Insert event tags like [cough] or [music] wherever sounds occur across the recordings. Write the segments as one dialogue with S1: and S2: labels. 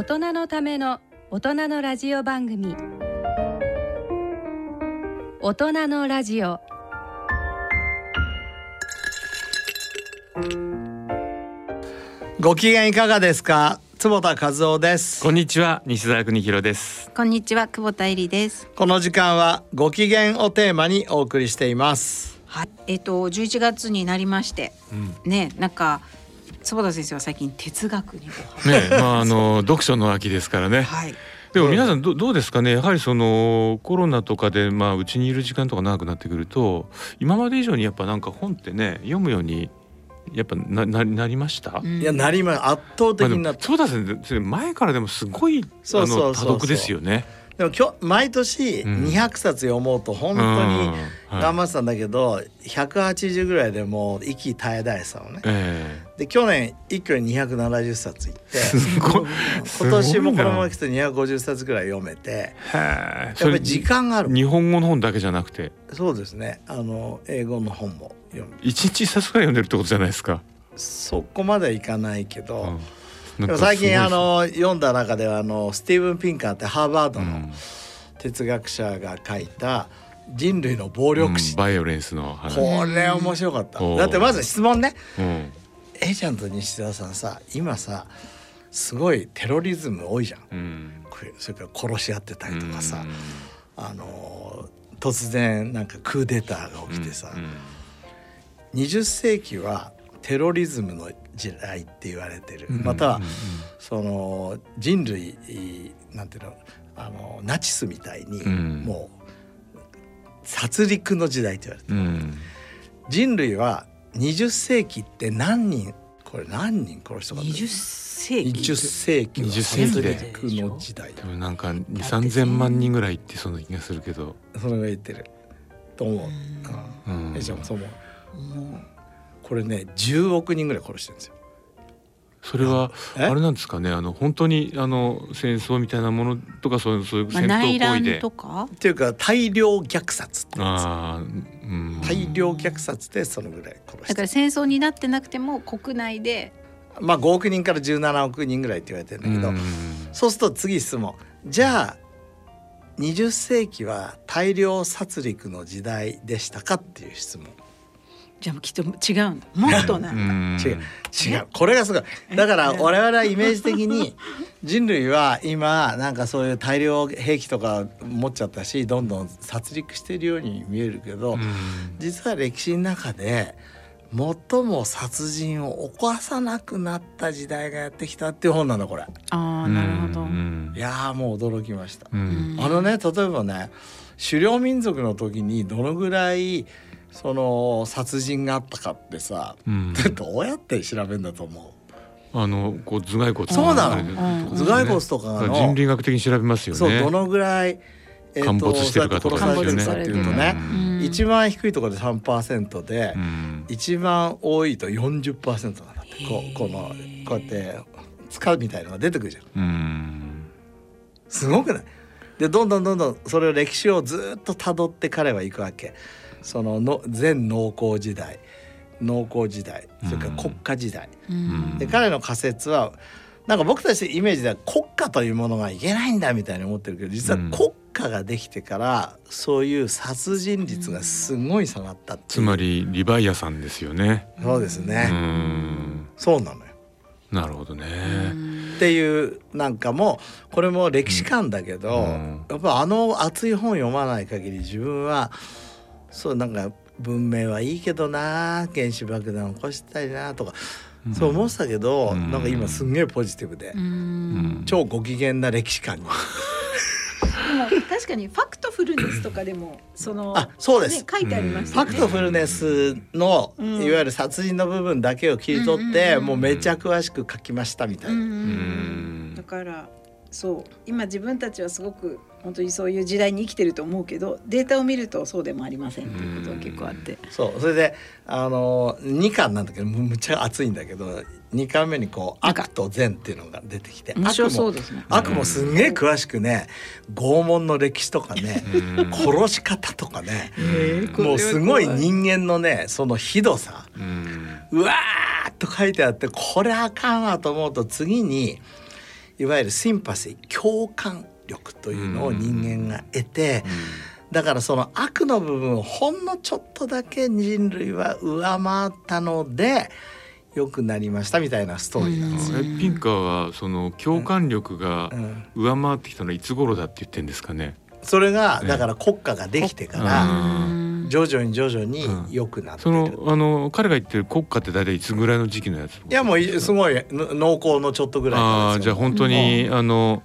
S1: 大人のための大人のラジオ番組。大人のラジオ。
S2: ご機嫌いかがですか？坪田和夫です。
S3: こんにちは。西澤邦弘です。
S4: こんにちは久保田恵里です。
S2: この時間はご機嫌をテーマにお送りしています。
S4: はい。えっ、と11月になりまして、ねなんか坪田先生は最近哲学にお
S3: ねまああの読書の秋ですからね。
S4: はい。
S3: でも皆さんどどうですかね？やはりそのコロナとかでまあうちにいる時間とか長くなってくると今まで以上にやっぱなんか本ってね読むようにやっぱなななりました、
S4: うん。
S2: いやなりま圧倒的
S3: まあでも
S2: になった、
S3: そうだ先生前からでもすごい
S2: そう
S3: あ
S2: そうそうそう。
S3: の多読ですよね。
S2: でも今日毎年
S3: うん。
S2: 200冊読もうと本当に
S3: うん。
S2: 頑張ってたんだけど、180ぐらいでもう息絶え絶えてたのね。
S3: え
S2: で去年一挙に270冊いって
S3: えすごい。
S2: 今年もこのまま
S3: や
S2: 来て250冊ぐらい読めて
S3: っ
S2: やっぱり時間がある。
S3: 日本語の本だけじゃなくて？
S2: そうですね。あの英語の本も読む。
S3: 一日一冊くらい読んでるってことじゃないですか？
S2: そこまではいかないけど、
S3: うん
S2: 最近あの読んだ中ではあのスティーブン・ピンカーってハーバードの哲学者が書いた「人類の暴力史。
S3: うん」バイオレンスの話。
S2: これ面白かった。だってまず質問ね。
S3: うん。
S2: A ちゃんと西田さんさ今さすごいテロリズム多いじゃん。
S3: うん。
S2: それから殺し合ってたりとかさ。
S3: うん。
S2: あの突然なんかクーデターが起きてさ。
S3: うん。
S2: 20世紀はテロリズムの時代って言われてる。
S3: うん。
S2: または
S3: うん
S2: その人類なんていうのあのナチスみたいに
S3: うん。
S2: もう殺戮の時代って言われてる。
S3: うん。
S2: 人類は20世紀って何人これ何人殺したか
S4: 20世紀。
S2: 20世紀は
S3: 20
S2: 殺
S3: 世紀で
S2: 戮の時代。
S3: でもなんか二三千万人ぐらいってその気がするけど、
S2: それが言ってる。と思う。
S3: う
S2: うん。ん、えじゃあそう思う。
S4: も
S2: これね10億人ぐらい殺してるんですよ。
S3: それは
S2: え？
S3: あれなんですかね？あの本当にあの戦争みたいなものとかそういうそういう戦
S4: 内
S3: 闘行為で、
S4: 乱とか？
S2: っていうか大量虐殺ってやつ
S3: ああうん
S2: 大量虐殺でそのぐらい殺してる。
S4: だから戦争になってなくても国内で。
S2: まあ5億人から17億人ぐらいって言われてるんだけど、
S3: うん
S2: そうすると次質問。じゃあ20世紀は大量殺戮の時代でしたかっていう質問。
S4: じゃあきっと違うんだ。もっとな。
S3: うんん
S2: 違う違うこれがすごいだから我々はイメージ的に人類は今なんかそういう大量兵器とか持っちゃったしどんどん殺戮してるように見えるけど、
S3: うん
S2: 実は歴史の中で最も殺人を犯さなくなった時代がやってきたっていう本なんだこれ。
S4: ああなるほど。
S3: うん
S2: いやーもう驚きました。
S3: うん
S2: あのね例えばね狩猟民族の時にどのぐらいその殺人があったかってさ、
S3: うん。[laughs]
S2: どうやって調べるんだと思う？
S3: あのこう頭蓋骨。
S2: そうなの？頭蓋骨とかの
S3: 人類学的に調べますよね。
S2: そうどのぐらい、えー
S3: 陥没してるかとか
S2: そうやって殺されてるかっていうとね、
S4: うん
S2: 一番低いところで3%で、
S3: うん。
S2: 一番多いと40%なんだって。こうこのこうやって塚みたいのが出てくるじゃん。
S3: うん。
S2: すごくない？でどんどんどんどんそれを歴史をずっと辿って彼は行くわけそのの前農耕時代農耕時代それから国家時代、
S4: うん。
S2: で彼の仮説はなんか僕たちのイメージでは国家というものがいけないんだみたいに思ってるけど実は
S3: うん。
S2: 国家ができてからそういう殺人率がすごい下がったっう。
S3: つまりリヴァイアさんですよね。
S2: そうです
S3: う
S2: ね、
S3: ん。
S2: そうなのよ。
S3: なるほどね。
S2: っていうなんかもこれも歴史観だけど、
S3: うん。
S2: やっぱあの熱い本読まない限り自分はそうなんか文明はいいけどな原子爆弾起こしたいなとか、そう思ってたけど、
S3: うん。
S2: なんか今すんげえポジティブで、
S4: うん。
S2: 超ご機嫌な歴史観に。
S4: でも確かにファクトフルネスとかでも [laughs] その
S2: あそうです。
S4: ね書いてありまし
S2: フ
S4: たよね。
S2: ァクトフルネスの、
S4: うん
S2: いわゆる殺人の部分だけを切り取って、
S4: うんうんうん。
S2: もうめちゃ詳しく書きましたみたいな。
S4: うんうん
S3: うん。
S4: だからそう。今自分たちはすごく本当にそういう時代に生きてると思うけどデータを見るとそうでもありませんっていうことが結構あって。
S2: そう。それであの2巻なんだけどむむっちゃ熱いんだけど2巻目にこう悪と善っていうのが出てきて悪も
S4: そうですね。
S2: 悪もすんげえ詳しくね拷問の歴史とかね
S3: うん。
S2: 殺し方とかね
S4: えー
S2: もうすごい人間のねそのひどさ。
S3: うん。
S2: うわーっと書いてあってこれあかんわと思うと次にいわゆるシンパシー共感力というのを人間が得て、だからその悪の部分をほんのちょっとだけ人類は上回ったので良くなりましたみたいなストーリーなんですよ。
S3: えピンカーはその共感力が
S2: うん
S3: 上回ってきたのはいつ頃だって言ってるんですかね。
S2: それが
S3: ね
S2: だから国家ができてか
S3: う
S2: ら
S3: ん
S2: 徐々に徐々に良くなって
S3: そ
S2: る。
S3: のあの彼が言ってる国家って大体いつぐらいの時期のやつ？
S2: いやもうすごいの濃厚のちょっとぐらい
S3: ああじゃあ本当に、あの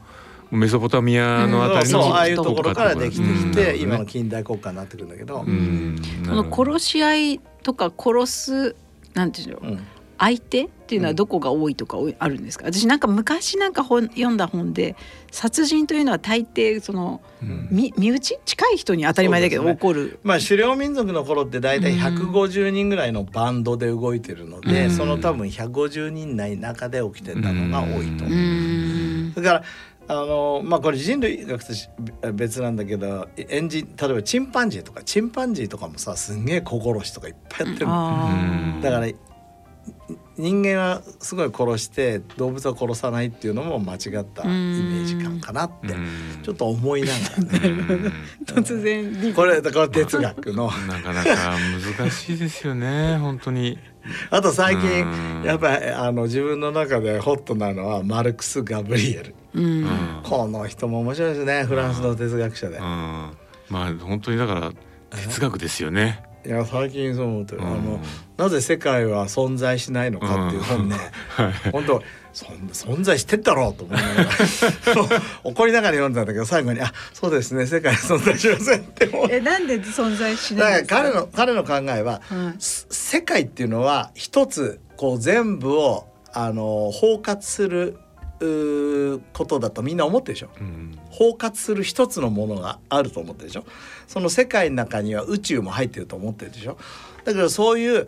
S3: メソポタミアのあたりの、
S2: そうああいうところからできてき
S3: うん
S2: て、今の近代国家になってくるんだけど、
S3: うん。
S4: この殺し合いとか殺すなんていうの
S2: う。ん。
S4: 相手っていうのはどこが多いとかあるんですか？私なん。か昔なんか本読んだ本で殺人というのは大抵その
S3: うん。
S4: 身身内？近い人に当たり前だけど
S2: そうです
S4: 起こる。
S2: まあ狩猟民族の頃って大体150人ぐらいのバンドで動いてるので、
S3: うん。
S2: その多分150人内中で起きてたのが多いと。
S3: う
S2: 思う。
S4: ん。
S2: だからあのまあこれ人類学とし別なんだけどエンジン例えばチンパンジーとかチンパンジーとかもさすんげえ小殺しとかいっぱいやってるだから人間はすごい殺して動物は殺さないっていうのも間違ったイメージ感かなって
S3: うん。
S2: ちょっと思いながら。ね
S3: うん。[laughs]
S4: 突然。リ
S2: これこれ哲学の。[laughs]
S3: なかなか難しいですよね本当に。
S2: あと最
S3: う
S2: 近
S3: ん。
S2: やっぱりあの自分の中でホットなのはマルクス・ガブリエルこの人も面白いですね。フランスの哲学者で。
S3: うん。まあ本当にだから哲学ですよね。
S2: いや最近そう思ってる。あ
S3: うん。
S2: のなぜ世界は存在しないのかっていう本ね。
S3: はい。
S2: 本当そん存在してんだろうと思いながら。[laughs] 怒りながら読んだんだけど最後に「あそうですね。世界は存在しません」って思う。
S4: えなんで存在し
S2: だ
S4: ないんですか？
S2: から彼の彼の考えは
S4: はい。
S2: す世界っていうのは一つこう全部をあの包括することだとみんな思ってるでしょ。
S3: うん
S2: 包括する一つのものがあると思ってるでしょ。その世界の中には宇宙も入ってると思ってるでしょ。だけどそういう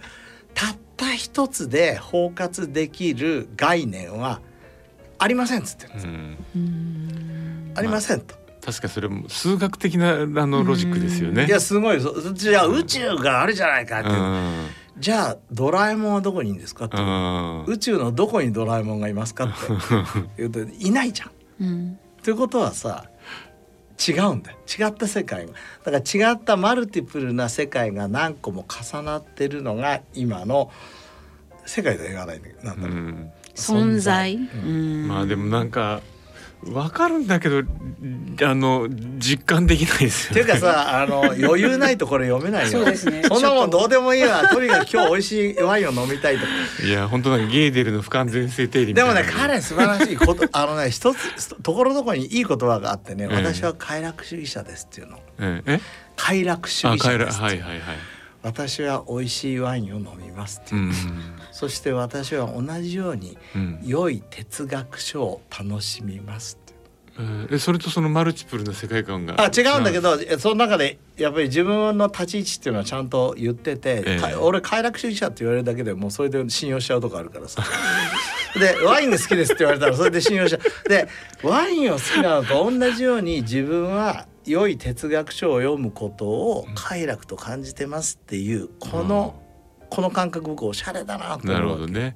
S2: たった一つで包括できる概念はありませんっつってるんです、
S4: うん。
S2: ありませんと、
S3: 確かにそれも数学的なあのロジックですよね。
S2: いやすごいそじゃあ宇宙があるじゃないかって、
S3: うん
S2: じゃあドラえもんはどこにいるんですか？って、
S3: うん。
S2: 宇宙のどこにドラえもんがいますか？って。[laughs] 言うといないじゃん。
S4: うん。
S2: ということはさ違うんだよ。違った世界が。だから違ったマルティプルな世界が何個も重なってるのが今の世界とは言わないんだけど。なんだろう、
S3: うん。
S4: 存在。
S2: うん
S4: うん。
S3: まあでもなんかわかるんだけどあの実感できないですよね。
S2: っていうかさあの余裕ないとこれ読めないよ。
S4: そうですね。
S2: そんなもんどうでもいいわ。と。にかく今日美味しいワインを飲みたいと。か
S3: いや本当なんかゲーデルの不完全性定理み
S2: でも
S3: たいな。
S2: ね彼素晴らしいこと [laughs] あのね一つところどころにいい言葉があってね、
S3: ええ
S2: 私は快楽主義者ですっていうの。
S3: ええ？
S2: 快楽主義者ですって
S3: はいはいはい。
S2: 私は美味しいワインを飲みますっていう、
S3: うん
S2: そして私は同じように
S3: うん。
S2: 良い哲学書を楽しみます
S3: えそれとそのマルチプルな世界観が。
S2: あ違うんだけどえその中でやっぱり自分の立ち位置っていうのはちゃんと言ってて、
S3: ええ。
S2: か俺快楽主義者って言われるだけでもうそれで信用しちゃうとこあるからさ。[laughs] でワインが好きですって言われたらそれで信用しちゃう。でワインを好きなのと同じように自分は良い哲学書を読むことを快楽と感じてますっていうこの、この感覚僕おしゃれだなと
S3: なるほどね。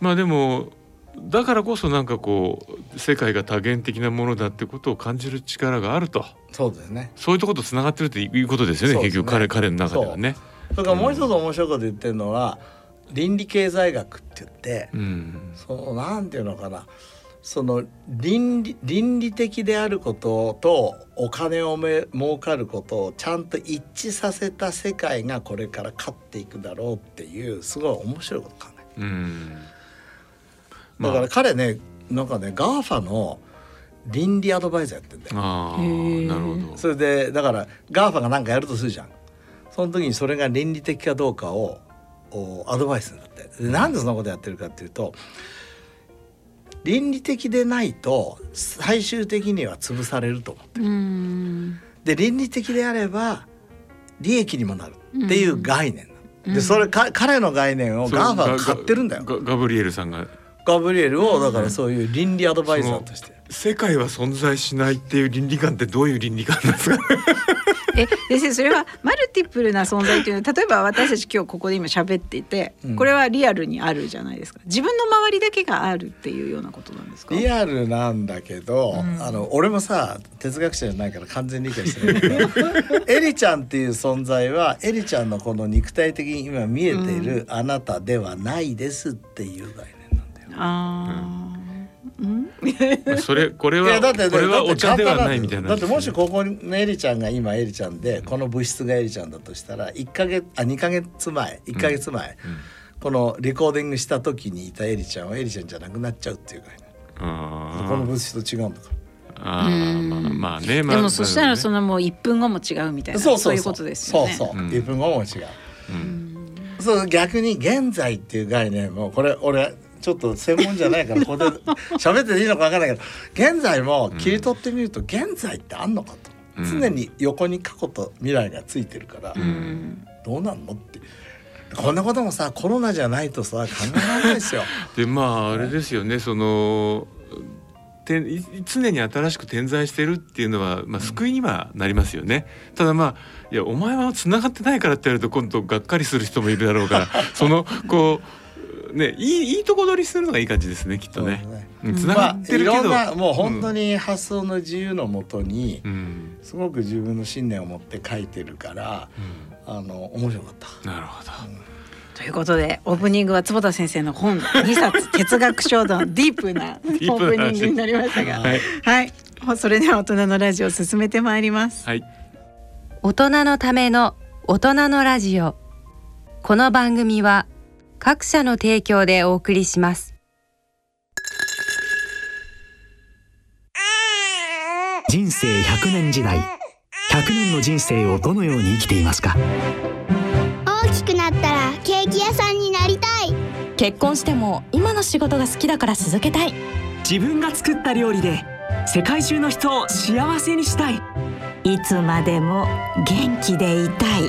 S3: まあでもだからこそなんかこう世界が多元的なものだってことを感じる力があると。
S2: そうですね。
S3: そういうとことつながってるっていうことですよね。
S2: ね。
S3: 結局彼彼の中ではね。
S2: それからもう一つ面白いこと言ってるのは倫理経済学って言って、
S3: うん。
S2: そのなんていうのかなその倫理倫理的であることとお金をめ儲かることをちゃんと一致させた世界がこれから勝っていくだろうっていうすごい面白いこと考え
S3: うん。
S2: るだから
S3: まあ
S2: 彼ねなんかね GAFA の倫理アドバイザーやってんだよ。
S3: なるほど。
S2: それでだから GAFAが何かやるとするじゃん。その時にそれが倫理的かどうかをおアドバイスするんだって。でなんでそんなことやってるかっていうと倫理的でないと最終的には潰されると思う
S4: うん。
S2: で倫理的であれば利益にもなるっていう概念なの。でそれか彼の概念をガーファが買ってるんだよ。
S3: ガガガブリエルさんが。
S2: ガブリエルをだからそういう倫理アドバイザーとして
S3: 世界は存在しないっていう倫理観ってどういう倫理観なんですか？[laughs]
S4: え先生それはマルティプルな存在というのは例えば私たち今日ここで今喋っていて、
S2: うん。
S4: これはリアルにあるじゃないですか。自分の周りだけがあるっていうようなことなんですか？
S2: リアルなんだけど、
S4: うん。
S2: あの俺もさ哲学者じゃないから完全に理解してないけど [laughs] エリちゃんっていう存在はエリちゃんのこの肉体的に今見えているあなたではないですっていう概念なんだよ。
S4: あー。うん
S3: まあ [laughs] それこれは
S2: いやだって
S3: これは
S2: だって
S3: お茶ではないみたいな。
S2: だってもしここのエリちゃんが今エリちゃんでこの物質がエリちゃんだとしたら1ヶ月あ2ヶ月前1ヶ月前、
S3: うん。
S2: このレコーディングした時にいたエリちゃんはエリちゃんじゃなくなっちゃうっていう概念
S3: あ
S2: この物質と違うんだから。
S3: あーまあまあねまあ
S4: でもそしたらそ
S3: の、
S4: のもう1分後も違うみたいな。
S2: そうそう
S4: いうことですよね。
S2: そうそう、
S3: うん。
S2: 1分後も違う。
S3: うん。
S2: そう逆に現在っていう概念もこれ俺ちょっと専門じゃないからここで [laughs] 喋っていいのか分からないけど現在も切り取ってみると現在ってあんのかと、
S3: うん。
S2: 常に横に過去と未来がついてるから、
S4: うん。
S2: どうなんのって。こんなこともさコロナじゃないとさ考えられないですよ。[laughs]
S3: でまああれですよねそのてい常に新しく点在してるっていうのは、まあ、救いにはなりますよね。ただまあいやお前は繋がってないからって言われると今度がっかりする人もいるだろうから [laughs] そのこうねいいいいとこ取りするのがいい感じですねきっとね。うん繋がってるけど、
S2: ろんなもう本当に発想の自由のもとに
S3: うん。
S2: すごく自分の信念を持って書いてるからあの面白かった。
S3: うんなるほど。
S4: ということでオープニングは坪田先生の本2冊哲学書道 [laughs] ディープなオ
S3: ープ
S4: ニングになりましたが
S3: はい。
S4: はい。それでは大人のラジオを進めてまいります。
S3: はい。
S1: 大人のための大人のラジオ。この番組は各社の提供でお送りします。
S5: 人生100年時代。100年の人生をどのように生きていますか？
S6: 大きくなったらケーキ屋さんになりたい。
S7: 結婚しても今の仕事が好きだから続けたい。
S5: 自分が作った料理で世界中の人を幸せにしたい。
S7: いつまでも元気でいたい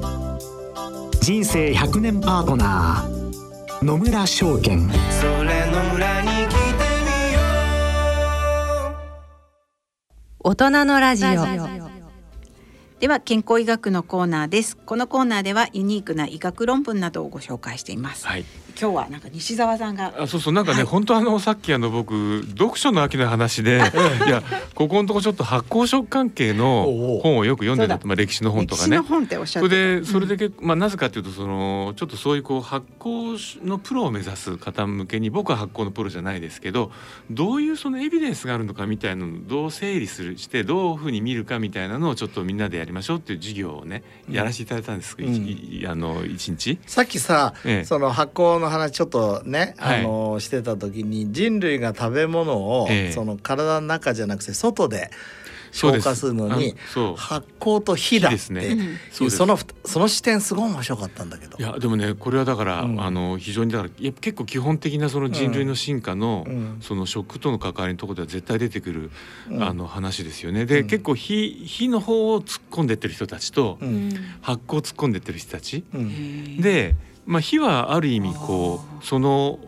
S5: 人生100年パートナー野村証券
S1: 大人のラジオ
S4: では健康医学のコーナーです。このコーナーではユニークな医学論文などをご紹介しています。
S3: はい。
S4: 今日はなんか西澤さんが
S3: あそうそうなんかね、
S4: はい。
S3: 本当あのさっきあの僕読書の秋の話でい。やここのとこちょっと発酵食関係の本をよく読んで
S4: そうだ。
S3: たってまあ歴史の本とかね。
S4: 歴史の。本っておっしゃ
S3: それでそれで結構、まあなぜかというとそのちょっとそういうこう発酵のプロを目指す方向けに僕は発酵のプロじゃないですけどどういうそのエビデンスがあるのかみたいなのをどう整理するしてどういうふうに見るかみたいなのをちょっとみんなでやりましょうっていう授業をねやらせていただいたんです、
S2: うん。
S3: あの一日。
S2: さっきさ、
S3: ええ。
S2: その発酵の話ちょっとね、
S3: はい。
S2: あのしてた時に人類が食べ物を、
S3: ええ。
S2: その体の中じゃなくて外で消化するのに発酵と火だって
S3: 火ですね。
S2: いう
S3: そ
S2: のその視点すごい面白かったんだけど。
S3: い。やでもねこれはだから、
S2: うん。
S3: あの非常にだからいや結構基本的なその人類の進化の、
S2: うん。
S3: その食との関わりのところでは絶対出てくる、
S2: うん。
S3: あの話ですよね。で、
S2: うん。
S3: 結構火火の方を突っ込んでってる人たちと、
S2: うん。
S3: 発酵を突っ込んでってる人たち、
S2: うん。
S3: で、まあ、火はある意味こうその、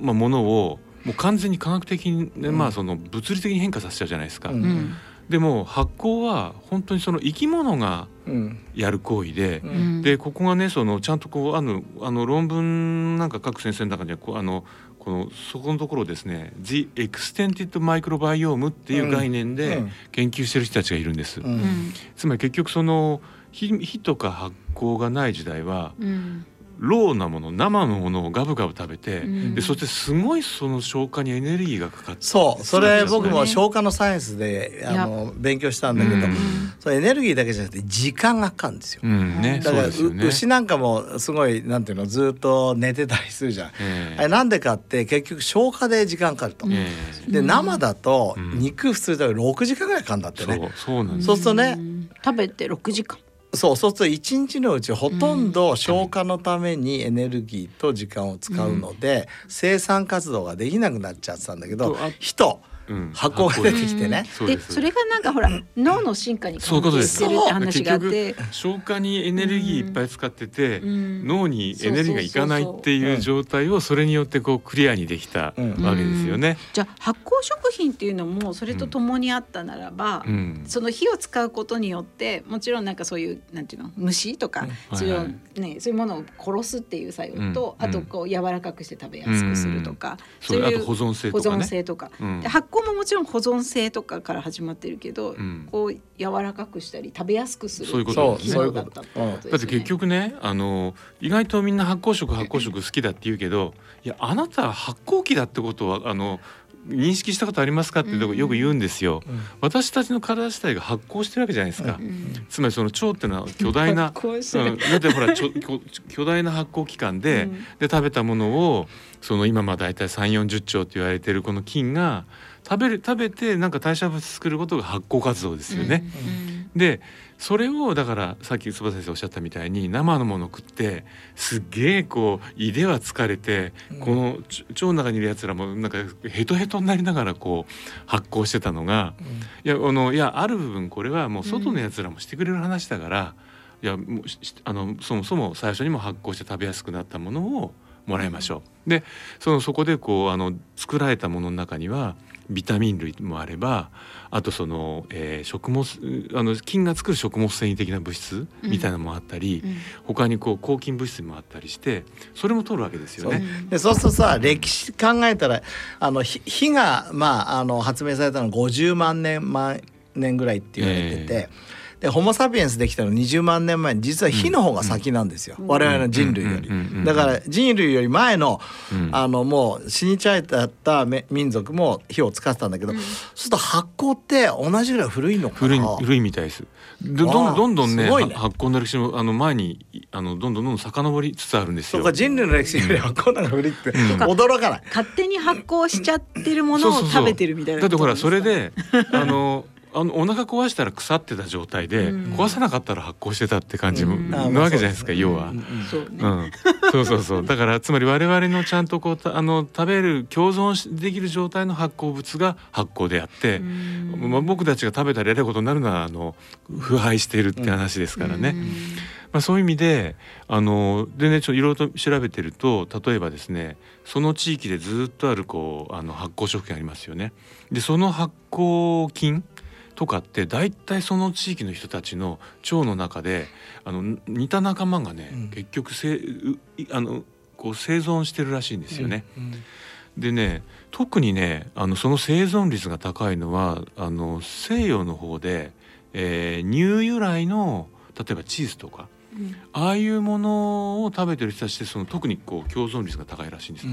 S3: まあ、ものをもう完全に科学的に、ねまあ、その物理的に変化させちゃうじゃないですか。
S2: うん。
S4: うん
S3: でも発酵は本当にその生き物が
S2: うん。
S3: やる行為で、
S2: う
S4: うん。
S3: でここがねそのちゃんとこうあのあの論文なんか書く先生の中にはこうあのこのそこのところをですね「The Extended Microbiome」っていう概念で
S2: うん。
S3: 研究してる人たちがいるんです。
S2: う
S4: うんん。
S3: つまり結局その火火とか発酵がない時代は
S4: うん
S3: ローなもの生のものをガブガブ食べて、
S4: うん。
S3: でそしてすごいその消化にエネルギーがかかって
S2: そう。それ僕も消化のサイエンスであの勉強したんだけど、
S3: うん。
S2: それエネルギーだけじゃなくて時間がかかるんですよ。
S3: うん。ね。そう
S2: だから、
S3: ですよね。
S2: う牛なんかもすごいなんていうのずっと寝てたりするじゃん。
S3: ええ。
S2: あれなんでかって結局消化で時間かかると。
S3: え
S2: で生だと
S3: うん。
S2: 肉普通だと6時間ぐらいかかるんだってね。
S3: えそうそうなんです。
S2: そうするとね
S4: うん。食べて六時間
S2: そうそうすると一日のうちほとんど消化のためにエネルギーと時間を使うので、生産活動ができなくなっちゃってたんだけど人
S3: うん
S2: 発酵が出てきてね。
S3: で
S4: それがなんかほら脳の進化に
S3: そういうことです
S4: 関係してるって話があって。
S3: 結局消化にエネルギーいっぱい使ってて、
S4: うん。
S3: 脳にエネルギーがいかないっていう状態をそれによってこうクリアにできたわけですよね。
S4: じゃあ発酵食品っていうのもそれとともにあったならば、
S3: うん。
S4: その火を使うことによってもちろんなんかそういうなんていうの虫とか、
S3: うん。
S4: それを
S3: はい。
S4: ねそういうものを殺すっていう作用と、
S3: うん。
S4: あとこう柔らかくして食べやすくするとか、
S3: そうあと保存性
S4: 保
S3: とかね。
S4: 存性とか、発酵ももちろん保存性とかから始まってるけど、
S3: うん。
S4: こう柔らかくしたり食べやすくする
S3: そういうこと
S4: 機能だったってことですね。
S3: だって結局ねあの意外とみんな発酵食発酵食好きだって言うけどいやあなたは発酵機だってことはあの認識したことありますかってとこよく言うんですよ、私たちの体自体が発酵してるわけじゃないですか、
S4: うん。
S3: つまりその腸ってのは巨大な
S4: 発酵してる。
S3: うん、だってほらちょ巨巨大な発酵器官で,、
S4: うん。
S3: で食べたものをその今まあ大体3 4 0兆って言われてるこの菌が食べる食べてなんか代謝物作ることが発酵活動ですよね。でそれをだからさっき坪先生おっしゃったみたいに生のもの食ってすっげえこう胃では疲れて、このち腸の中にいるやつらもなんかヘトヘトになりながらこう発酵してたのが、いやあのいやある部分これはもう外のやつらもしてくれる話だから、いやもうしあのそもそも最初にも発酵して食べやすくなったものをもらいましょう。でそのそこでこうあの作られたものの中にはビタミン類もあればあとその、えー食物あの菌が作る食物繊維的な物質みたいなのもあったり、
S4: うん。
S3: 他にこう抗菌物質もあったりしてそれも取るわけですよね。
S2: でそうするとさ歴史考えたらあの火火が、まあ、あの発明されたのは50万年万年ぐらいって言われてて、でホモ・サピエンスできたの20万年前に実は火の方が先なんですよ、我々の人類より、
S3: うんうんうんうん
S2: だから人類より前の,、
S3: うん。
S2: あのもう死にちゃえため民族も火を使ってたんだけど、そうすると発酵って同じぐらい古いのか
S3: 古い
S2: な
S3: 古いみたいです。でどんどんどんね
S2: ね。
S3: は発酵の歴史もあの前にあのどんどんどんどん遡りつつあるんですよ。
S2: そうか人類の歴史より発酵の方が古いって、
S3: うん。[laughs]
S2: 驚かない。
S4: 勝手に発酵しちゃってるものを食べてるみたいな
S3: だってほらそれであのあのお腹壊したら腐ってた状態で、
S4: うん。
S3: 壊さなかったら発酵してたって感じも、
S4: うん。
S3: なわけじゃないですか、要は。
S4: そうね、
S3: うん、そうそうそう。[laughs] だからつまり我々のちゃんとこうたあの食べる共存しできる状態の発酵物が発酵であって、まあ、僕たちが食べたらえらいことになるのはあの腐敗しているって話ですからね。まあ、そういう意味であのでねちょっといろいろと調べてると例えばですねその地域でずっとあるこうあの発酵食品ありますよね。でその発酵菌とかって大体その地域の人たちの腸の中であの似た仲間がね、
S2: うん
S3: 結局せあのこう生存してるらしいんですよね。でね特にねあのその生存率が高いのはあの西洋の方で、えー乳由来の例えばチーズとかああいうものを食べてる人たちってその特にこう共存率が高いらしいんですよ。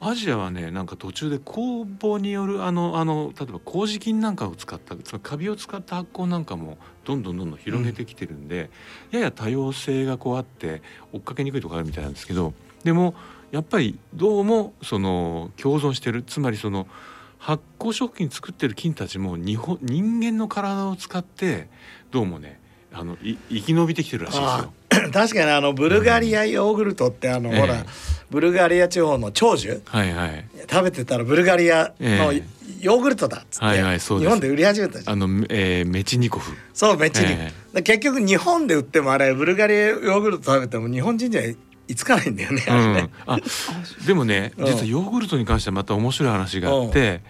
S3: アジアはねなんか途中で酵母によるあのあの例えば麹菌なんかを使ったつまりカビを使った発酵なんかもどんどんどんどん広げてきてるんで、やや多様性がこうあって追っかけにくいところあるみたいなんですけどでもやっぱりどうもその共存してる。つまりその発酵食品作ってる菌たちも日本人間の体を使ってどうもねあのい生き延びてきてるらしいですよ。[coughs]
S2: 確かにあのブルガリアヨーグルトってあの、
S3: ええ。
S2: ほらブルガリア地方の長寿？
S3: はいはい。
S2: 食べてたらブルガリアの
S3: え。
S2: ヨーグルトだっつって、
S3: はいはいそうです。
S2: 日本で売り始めたじゃん。
S3: あの、えーメチニコフ。
S2: そうめっちゃに、
S3: え。
S2: で結局日本で売ってもあれブルガリアヨーグルト食べても日本人じゃいつかないんだよね、
S3: うん、あでもね
S2: うん。
S3: 実はヨーグルトに関してはまた面白い話があって、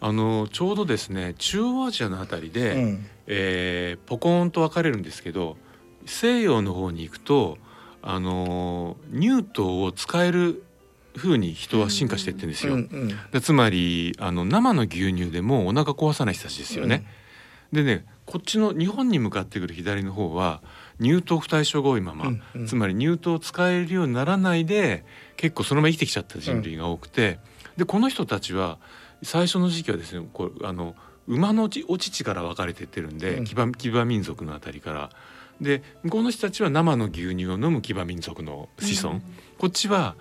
S3: あのちょうどですね中央アジアのあたりで、
S2: うん
S3: えーポコーンと分かれるんですけど西洋の方に行くとあの乳糖を使える風に人は進化していってるんですよ。
S2: うんうん
S3: でつまりあの生の牛乳でもお腹壊さない人たちですよね。でねこっちの日本に向かってくる左の方は乳糖不対症が多いまま、
S2: うんうん。
S3: つまり乳糖を使えるようにならないで結構そのまま生きてきちゃった人類が多くて、でこの人たちは最初の時期はですねこうあの馬のお乳から分かれてってるんで、
S2: うん。
S3: 騎馬騎馬民族のあたりから。で向こうの人たちは生の牛乳を飲む騎馬民族の子孫、こっちは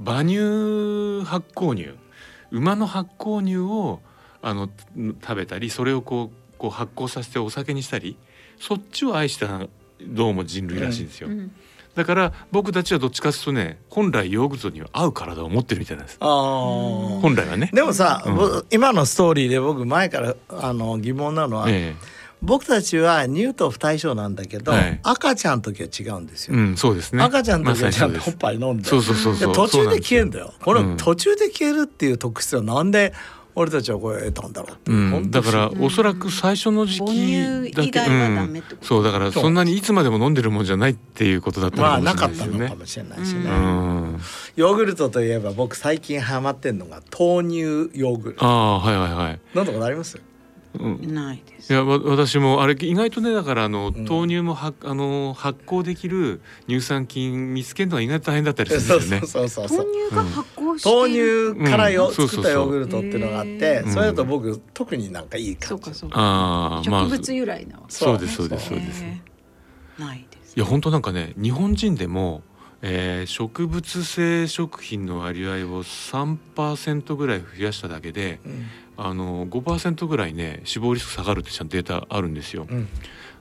S3: 馬乳発酵乳。馬の発酵乳をあの食べたりそれをこうこう発酵させてお酒にしたりそっちを愛したどうも人類らしいんですよ、
S4: うん
S3: だから僕たちはどっちかというとね本来ヨーグルトには合う体を持ってるみたいなんです。本来はね。
S2: でもさ、
S3: うん。
S2: ぼ今のストーリーで僕前からあの疑問なのは、
S3: え
S2: 僕たちは乳糖不対称なんだけど、
S3: はい。
S2: 赤ちゃんの時は違うんですよ、
S3: えうんそうですね。
S2: 赤ちゃんの時はちゃんとおっぱい飲んで。
S3: そうそうそうそう。
S2: で途中で消えん
S3: だ
S2: だよ。この
S3: うん。
S2: 途中で消えるっていう特質はなんで俺たちはこれ得たんだろうって、
S3: うん、だからおそらく最初の時
S4: 母
S3: 期だけ、うん、そうだからそんなにいつまでも飲んでるもんじゃないっていうことだったの
S2: まあ
S3: かも
S2: なかった
S3: しれないですよね。
S2: のかもしれないしね、
S3: うん、
S2: ヨーグルトといえば僕最近ハマってんのが豆乳ヨーグルト。
S3: ああはいはいはい。
S2: 飲んだことあります？
S3: うん、
S4: ないです。
S3: いやわ私もあれ意外とねだからあの、
S2: ん
S3: 豆乳もはあの発酵できる乳酸菌見つけるのが意外と大変だったりするん
S2: そう
S3: ですよね。
S2: そうそうそうそう
S4: 豆乳が発酵して
S2: 豆乳からよ、
S3: うん。そうそうそう。
S2: 作ったヨーグルトっていうのがあって、
S3: うん。
S2: それだと僕特になんかいい感じ。
S4: そうかそうか。
S3: ああまあ
S4: 植物由来なわけ
S3: そうですそうですそうです。
S4: ないです。
S3: いや本当なんかね日本人でも、えー植物性食品の割合を3%ぐらい増やしただけで
S2: うん
S3: あの5%ぐらいね死亡リスク下がるってちゃんとデータあるんですよ。
S2: うん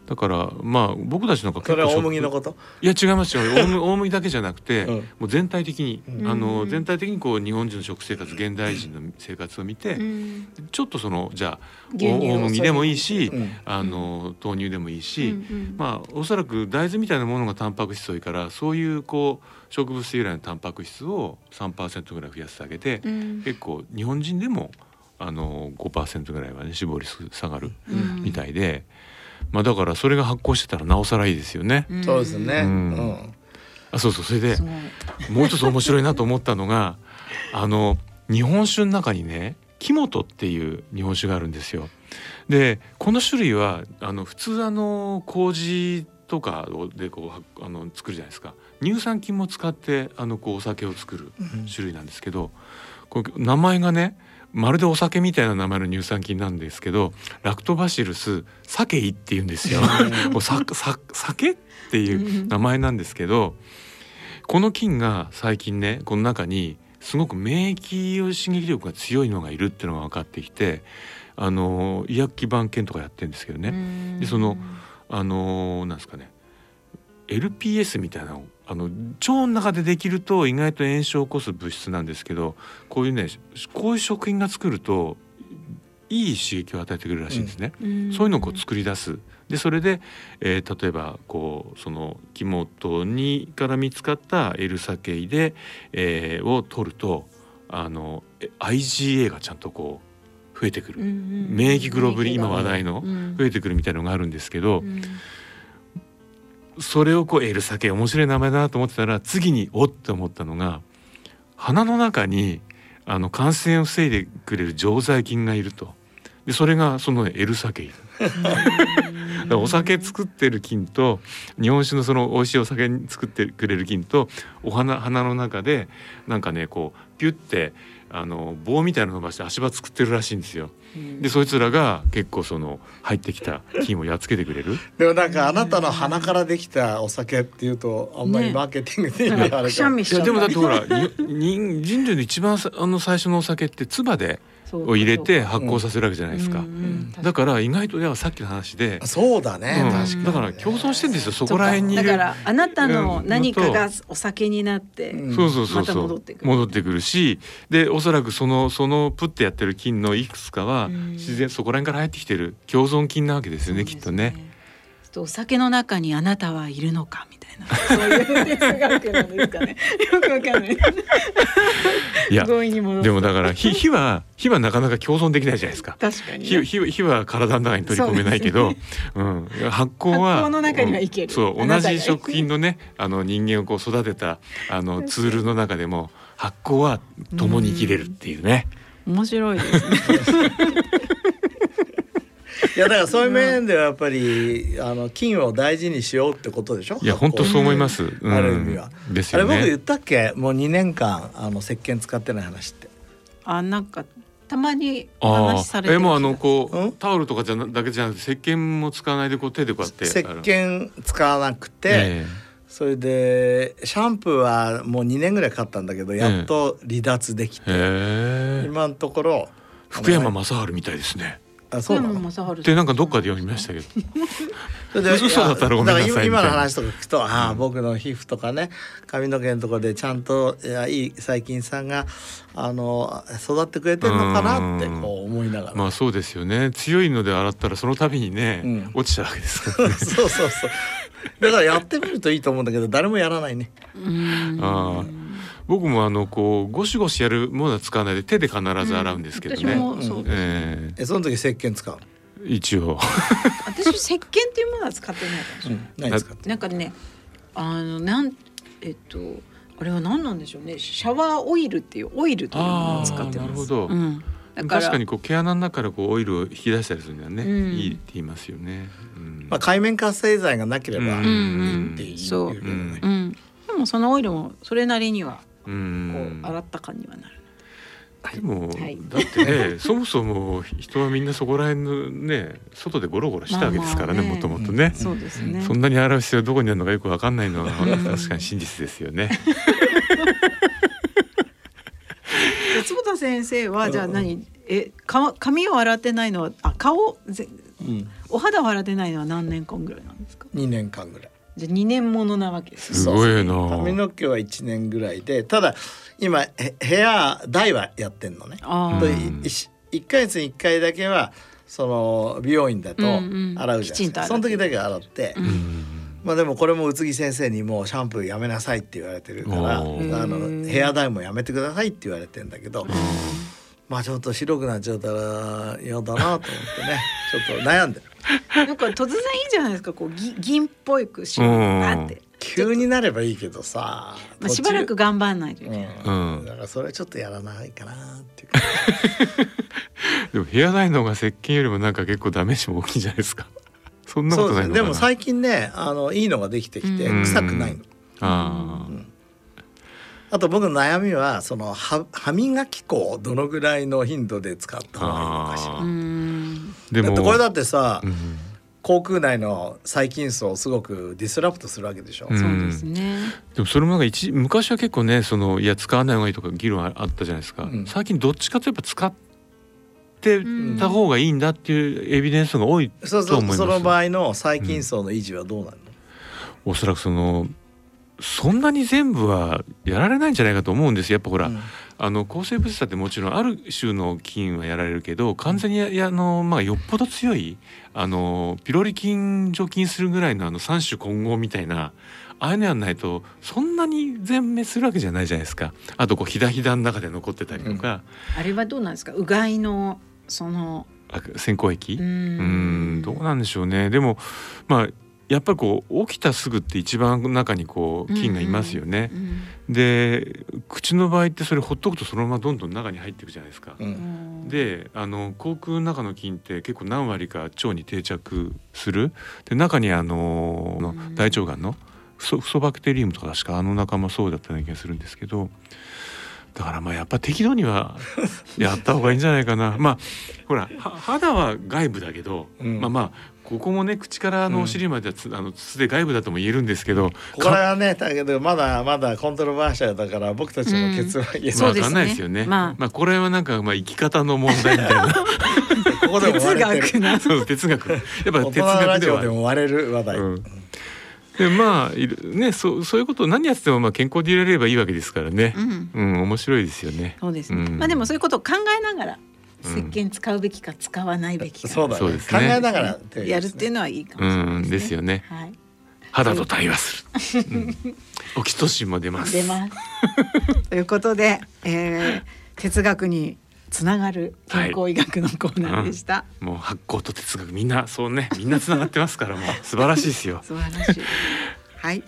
S3: だからまあ僕たちなんか
S2: それは大
S3: 食
S2: 麦のこと？
S3: いや違いますよ。大麦 [laughs] 大麦だけじゃなくて、
S2: うん。
S3: もう全体的に、
S2: うん。
S3: あの
S4: うん。
S3: 全体的にこう日本人の食生活現代人の生活を見て、
S4: うん。
S3: ちょっとそのじゃあ大麦でもいいし、
S2: うん。
S3: あの豆乳でもいいし、まあおそらく大豆みたいなものがタンパク質多いからそういうこう植物由来のタンパク質を3%ぐらい増やすだけで、
S4: うん。
S3: 結構日本人でもあの5%ぐらいはね死亡リスク下がる
S4: うん。
S3: みたいで、まあだからそれが発酵してたらなおさらいいですよね。
S4: うん。
S2: そうですね、
S3: う
S2: うん。ん
S3: あそうそう。それでもう一つ面白いなと思ったのが [laughs] あの日本酒の中にね木本っていう日本酒があるんですよ。でこの種類はあの普通あの麹とかをでこうはあの作るじゃないですか。乳酸菌も使ってあのこうお酒を作る種類なんですけどこれ名前がねまるでお酒みたいな名前の乳酸菌なんですけどラクトバシルスサケイって言うんですよ。もうささ酒っていう名前なんですけどこの菌が最近ねこの中にすごく免疫刺激力が強いのがいるっていうのが分かってきてあの医薬基盤検とかやってるんですけどね、でそのあのなんですかね LPS みたいなのあの腸の中でできると意外と炎症を起こす物質なんですけどこういうねこういう食品が作るといい刺激を与えてくれるらしいんですね。
S4: うん。
S3: そういうのをこう作り出す。でそれで、えー例えばこうその木本にから見つかった L サケイで、えーを取るとあのえ IgA がちゃんとこう増えてくる、免疫グロブリン今話題の
S4: うん。
S3: 増えてくるみたいなのがあるんですけど、
S4: うん
S3: それをこう L サケイ面白い名前だなと思ってたら次におって思ったのが鼻の中にあの感染を防いでくれる常在菌がいると。でそれがその L サケイ。お酒作ってる菌と日本酒のその美味しいお酒に作ってくれる菌とお花花の中でなんかねこうピュッてあの棒みたいなの伸ばして足場作ってるらしいんですよ。でそいつらが結構その入ってきた菌をやっつけてくれる。
S2: でもなんかあなたの鼻からできたお酒っていうとあんまり
S4: ね
S2: マーケティングで意味あるか
S3: でもだってほらに人人類の一番さあの最初のお酒って唾でを入れて発酵させるわけじゃないですか。
S4: うんうん
S3: だから意外といやさっきの話で、
S2: そうだね、
S3: うん。
S2: 確かに、
S3: だから共存してんですよそこら辺にいる。
S4: だからあなたの
S3: うん。
S4: 何かがお酒になって、
S2: うん。
S3: そうそうそう
S4: また
S3: そう
S4: 戻ってくる。
S3: 戻ってくるしでおそらくそのそのプッてやってる菌のいくつかは
S4: うん。
S3: 自然そこら辺から入ってきてる共存菌なわけですよね。きっとね。
S4: とお酒の中にあなたはいるのかみたいな。[laughs] そういう哲学なんですかね。よくわかんない。
S3: いやでもだから火火は火はなかなか共存できないじゃないですか。
S4: 確かに、
S3: 火火火は体の中に取り込めないけど、うん、発酵は
S4: 発酵の中にはいける。
S3: うん。そう同じ食品のねあの人間をこう育てたあのツールの中でも発酵は共に生きれるっていうね。
S4: 面白いですね
S2: いやだからそういう面ではやっぱりあの菌を大事にしようってことでしょ？
S3: いや本当そう思います。うん。
S2: ある意味は。
S3: ですよ
S2: あれ僕言っ
S3: ね。
S2: たっけ？もう2年間あの石鹸使ってない話って。
S4: あなんかたまに話しされて
S3: えもうあのこ
S2: う
S3: タオルとかじゃなだけじゃなくて石鹸も使わないでこう手でこうやって
S2: 石鹸使わなくて、
S3: え
S2: それでシャンプーはもう2年ぐらいかかったんだけどやっと離脱できて、
S3: えへえ。
S2: 今のところ
S3: 福山雅治みたいですね。
S2: あそうなの？
S4: 小山正治
S3: でなんかどっかで読みましたけど。嘘だったらごめんなさい
S2: だから今今の話とか聞くと、ああ僕の皮膚とかね髪の毛のところでちゃんといやいい細菌さんがあの育ってくれてるのかなってこう思いながら、
S3: まあそうですよね。強いので洗ったらその度にね、
S2: うん。
S3: 落ちちゃうわけですからね。[laughs]
S2: そうそうそう。だからやってみるといいと思うんだけど誰もやらないね。
S3: ああ僕もあのこうゴシゴシやるものは使わないで手で必ず洗うんですけど
S4: 私
S3: ね、
S4: もそう、
S3: え
S2: え。その時石鹸使う、
S3: え一応。
S4: 私石鹸っていうものは使ってないかもしれない、
S2: 何使って？
S4: なんかねあのなんえっとあれは何なんでしょうね。シャワーオイルっていうオイルというものを使ってます。
S3: なるほど。
S4: うん、だから
S3: 確かにこう毛穴の中からこうオイルを引き出したりするにはね、
S4: うん。
S3: いいって言いますよね。うん。
S2: まあ、海面活性剤がなければ、
S3: うん。
S4: うん。
S2: っていう
S4: そう
S2: 言けどね
S4: うん、でもそのオイルもそれなりには
S3: う
S4: こ
S3: ん。
S4: う洗った感にはなる、
S3: でも、
S4: はい。
S3: だってね [laughs] そもそも人はみんなそこら辺のね外でゴロゴロしたわけですからねもともとね、
S4: そうですね。
S3: そんなに洗う必要どこにあるのかよくわかんないのは [laughs] 確かに真実ですよね。
S4: 坪田先生はじゃあ何？えか髪を洗ってないのはあ顔？ぜ
S2: うん、
S4: お肌を洗ってないのは何年間ぐらいなんですか
S2: ？2年間ぐらい
S4: じゃあ2年ものなわけです。ね
S3: すごいな。
S2: 髪の毛は1年ぐらいでただ今へヘアダイはやってんのね。
S4: あ
S2: と
S3: うん
S2: いし一ヶ月に1回だけはその美容院だと
S4: うんうん。
S2: 洗うじゃないですか、
S4: きちんと洗って。
S2: その時だけ洗って、
S4: うん。
S3: うん
S2: まあでもこれも宇津木先生にもうシャンプーやめなさいって言われてるからあのヘアダイもやめてくださいって言われてんだけど、まあちょっと白くなっちゃったら嫌だなと思ってね。[laughs] ちょっと悩んでる。
S4: なんか突然いいじゃないですか。こうぎ銀っぽいく白く。なって、
S2: 急になればいいけどさ、
S4: まあ、しばらく頑張んないといけない、
S2: うん。
S3: うん。
S2: だからそれちょっとやらないかなっていう。か [laughs]
S3: でもヘアダイの方が石鹸よりもなんか結構ダメージも大きいんじゃないですか。そんなこ
S2: そうです
S3: とないのかな。
S2: ね。でも最近ねあのいいのができてきて
S3: うん。
S2: 臭くないの。
S3: あ
S2: あと僕の悩みはその歯歯磨き粉をどのぐらいの頻度で使った方がいいのかしら。
S3: でも
S2: だってこれだってさ、
S3: うん。
S2: 口腔内の細菌層をすごくディスラプトするわけでしょ。
S3: うん。
S4: そうですね、
S3: でもそれもなんか一昔は結構ねそのいや使わない方がいいとか議論ああったじゃないですか、
S2: うん。
S3: 最近どっちかといえば使ってた方がいいんだっていうエビデンスが多い
S2: そうそう
S3: と思います
S2: その場合の細菌層の維持はどうなるの、
S3: おそらくそのそんなに全部はやられないんじゃないかと思うんですよ。やっぱほら、
S2: うん。
S3: あの抗生物質だってもちろんある種の菌はやられるけど完全にあの、まあ、よっぽど強いあのピロリ菌除菌するぐらいのあの三種混合みたいなああいうのやんないとそんなに全滅するわけじゃないじゃないですか。あとこうひだひだの中で残ってたりとか、
S4: あれはどうなんですか？うがいのその
S3: あ先行液？
S4: う
S3: んどうなんでしょうね。でもまあやっぱりこう起きたすぐって一番中にこう菌がいますよね。
S4: うん。
S3: で口の場合ってそれほっとくとそのままどんどん中に入っていくじゃないですか。
S2: うん。
S4: うん。
S3: であの口腔の中の菌って結構何割か腸に定着する。で中にあのの
S4: うん。
S3: 大腸がんのフソフソバクテリウムとか確かあの仲間そうだったような気がするんですけど。だからまあやっぱ適度には [laughs] やった方がいいんじゃないかな。まあほらは肌は外部だけど、
S2: うん。
S3: まあまあここもね口からあのお尻まではつ、あの筒で外部だとも言えるんですけど
S2: これはねだけどまだまだコントロバーシャルだから僕たちの結論は言えない、
S3: まあわかんないですよね。
S4: まあ。
S3: これはなんかまあ生き方の問題みたいな。[laughs]
S2: ここで
S4: 哲学な。
S3: そう哲学。やっぱ哲学では。
S2: でも割れる話題、
S3: うん。でまあいるねそうそういうことを何やっててもまあ健康でいられればいいわけですからね。
S4: う。ん。
S3: うん、面白いですよね。
S4: そうですね、
S3: うん。
S4: まあでもそういうことを考えながら
S3: うん
S4: 石鹸使うべきか使わないべきか、
S2: そうだね。
S3: そうですね。
S2: 考えながら
S4: やるっていうのはいいかも
S3: う
S4: しれない
S3: ん。ですよね。
S4: はい。
S3: 肌と対話する。うん。オキシトシンも出ます。
S4: 出ます。ということで、えー、哲学につながる健康医学のコーナーでした、
S3: もう発酵と哲学みんなそうね。みんなつながってますからもう。素晴らしいですよ。[laughs]
S4: 素晴らしい。はい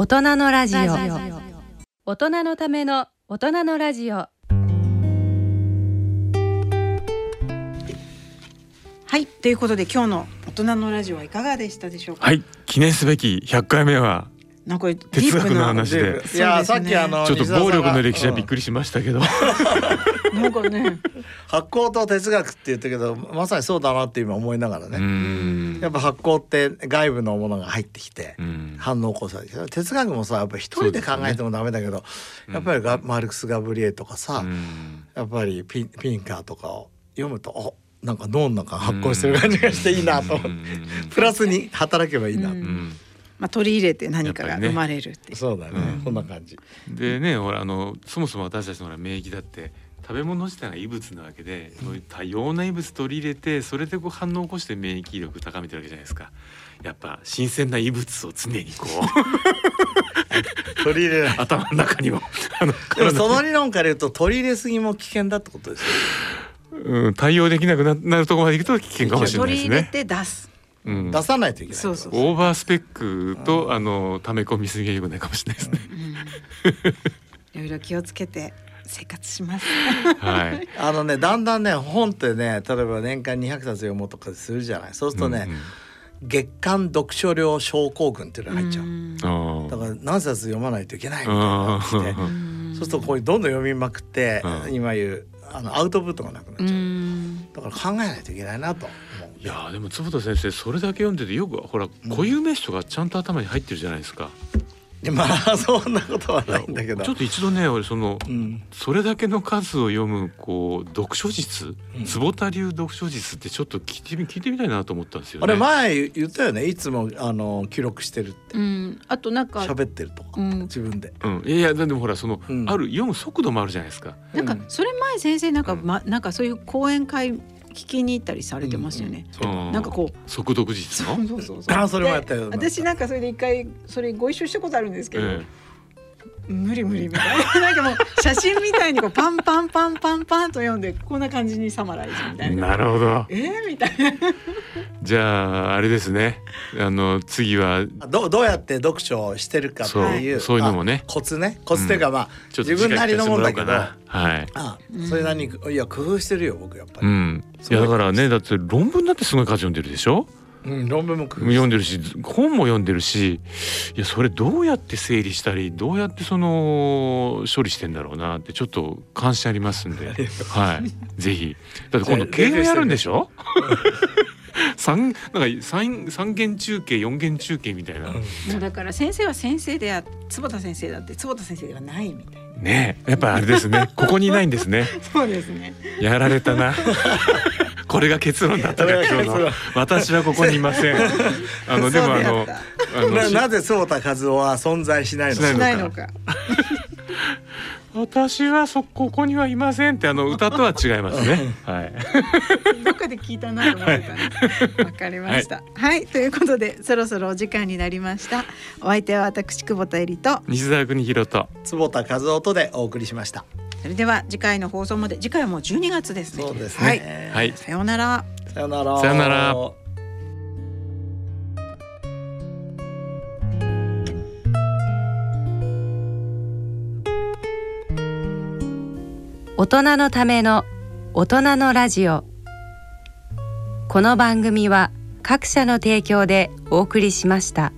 S1: 大人のラジオ。大人のための大人のラジオ。
S4: はいということで今日の大人のラジオはいかがでしたでしょうか、
S3: はい記念すべき100回目は
S4: なんかディ
S3: 哲学
S4: ープな
S3: の話で。
S2: でいや、さっきあの
S3: ちょっと暴力の歴史はびっ
S2: り
S3: くりしましたけど、
S4: なんかね。[laughs]
S2: 発酵と哲学って言ったけどまさにそうだなって今思いながら
S3: う
S2: ね、
S3: ん。
S2: やっぱ発酵って外部のものが入ってきて、
S3: うん。
S2: 反応を起こすわけです哲学もさやっぱり一人で考えてもダメだけど、やっぱりガ、マルクス・ガブリエとかさ、
S3: うん。
S2: やっぱりピンピンカーとかを読むとあなんか脳の中が発酵してる感じがしていいなと思って、
S3: うん。
S2: プラスに働けばいいな、
S4: うん
S3: うん
S4: まあ取り入れて何かが生まれるっていう。
S2: そうだね、
S3: うん。
S2: こんな感じ。
S3: でねほらあのそもそも私たちのほら免疫だって食べ物自体が異物なわけで、そういう多様な異物取り入れてそれでこう反応を起こして免疫力高めてるわけじゃないですか。やっぱ新鮮な異物を常にこう [laughs]
S2: 取り入れない。
S3: 頭の中にも [laughs]
S2: でもその理論から言うと取り入れすぎも危険だってことですよ
S3: うん、対応できなくななるところまでいくと危険かもしれないです
S4: 取り入れ
S3: ね。
S4: て出す。
S3: うん、
S2: 出さないといけない
S4: そうそう
S3: オーバースペックとあの溜め込みすぎが良くないかもしれないですね。[laughs]
S4: いろいろ気をつけて生活します。
S3: はい。
S2: あのねだんだんね本ってね例えば年間200冊読もうとかするじゃない。そうするとね、月間読書量症候群っていうのが入っちゃう、だから何冊読まないといけないみたいになって。そうするとこういうどんどん読みまくって、
S3: うん。
S2: 今言うあのアウトプットがなくなっ
S4: う
S2: ちゃう、
S4: ん。
S2: だから考えないといけないなと
S3: いやーでも坪田先生それだけ読んでてよくほら固有名詞とかちゃんと頭に入ってるじゃないですか。
S2: でまあ [laughs] そんなことはないんだけど。
S3: ちょっと一度ね俺その
S2: うん。
S3: それだけの数を読むこう読書術
S2: うん。
S3: 坪田流読書術ってちょっと聞いてみ聞いてみたいなと思ったんですよね。
S2: あれ前言ったよね。いつもあの記録してるって。
S4: うん。あとなんか
S2: 喋ってるとか、
S4: うん。
S2: 自分で。
S3: うん、いやいやでもほらその、
S2: うん。
S3: ある読む速度もあるじゃないですか。
S4: なんかそれ前先生なんか
S3: うん。
S4: まなんかそういう講演会聞きに行ったりされてますよね。
S3: うん
S4: なんかこう。
S3: 速読術の？
S4: そうそうそう
S2: あそれもやったよ
S4: で私なんかそれで一回それご一緒したことあるんですけど、
S3: え
S4: 無理無理みたいななんかもう写真みたいにこうパンパンパンパンパンと読んでこんな感じにサマライズみた
S3: え
S4: いな。
S3: なるほど。
S4: えー、みたいな。
S3: じゃああれですね。あの次は
S2: どどうやって読書をしてるかっていう
S3: そうそういうのもね
S2: あコツねコツっていうか、まあ
S3: ちょっと
S2: 自分なりのもんだけど
S3: はい。
S2: あそれなりにいや工夫してるよ僕やっぱり、
S3: うん。いやだからねだって論文だってすごい数読んでるでしょ？
S2: うん論文も
S3: 読んでるし本も読んでるしいやそれどうやって整理したりどうやってその処理してんだろうなってちょっと関心ありますんで。はい。ぜひ。だって今度
S2: ぜ
S3: 経営やるんでしょ？[laughs] 三なんか三三元中継四元中継みたいな、
S4: もうだから先生は先生であ坪田先生だって坪田先生ではないみたいな。
S3: ねえ。やっぱあれですね。ここにいないんですね。[laughs]
S4: そうですね。
S3: やられたなこれが結論だったか今日の私はここにいません [laughs] あのでもあのあのし
S2: ななぜ坪田和夫は存在しないの
S3: しない
S4: しないのか。
S3: 私はそここにはいませんってあの歌とは違いますね。はい。
S4: どっかで聞いたなと思ってたんで。わかりました。はい、ということでそろそろお時間になりました。お相手は私久保田恵里と。
S3: 西澤邦弘と。
S2: 坪田和夫とでお送りしました
S4: それでは次回の放送まで次回はもう12月ですね。
S2: そうです
S4: はい。
S2: ね
S3: はい。
S4: さようなら。
S2: さよなら
S3: さよなら
S1: 大人のための大人のラジオこの番組は各社の提供でお送りしました。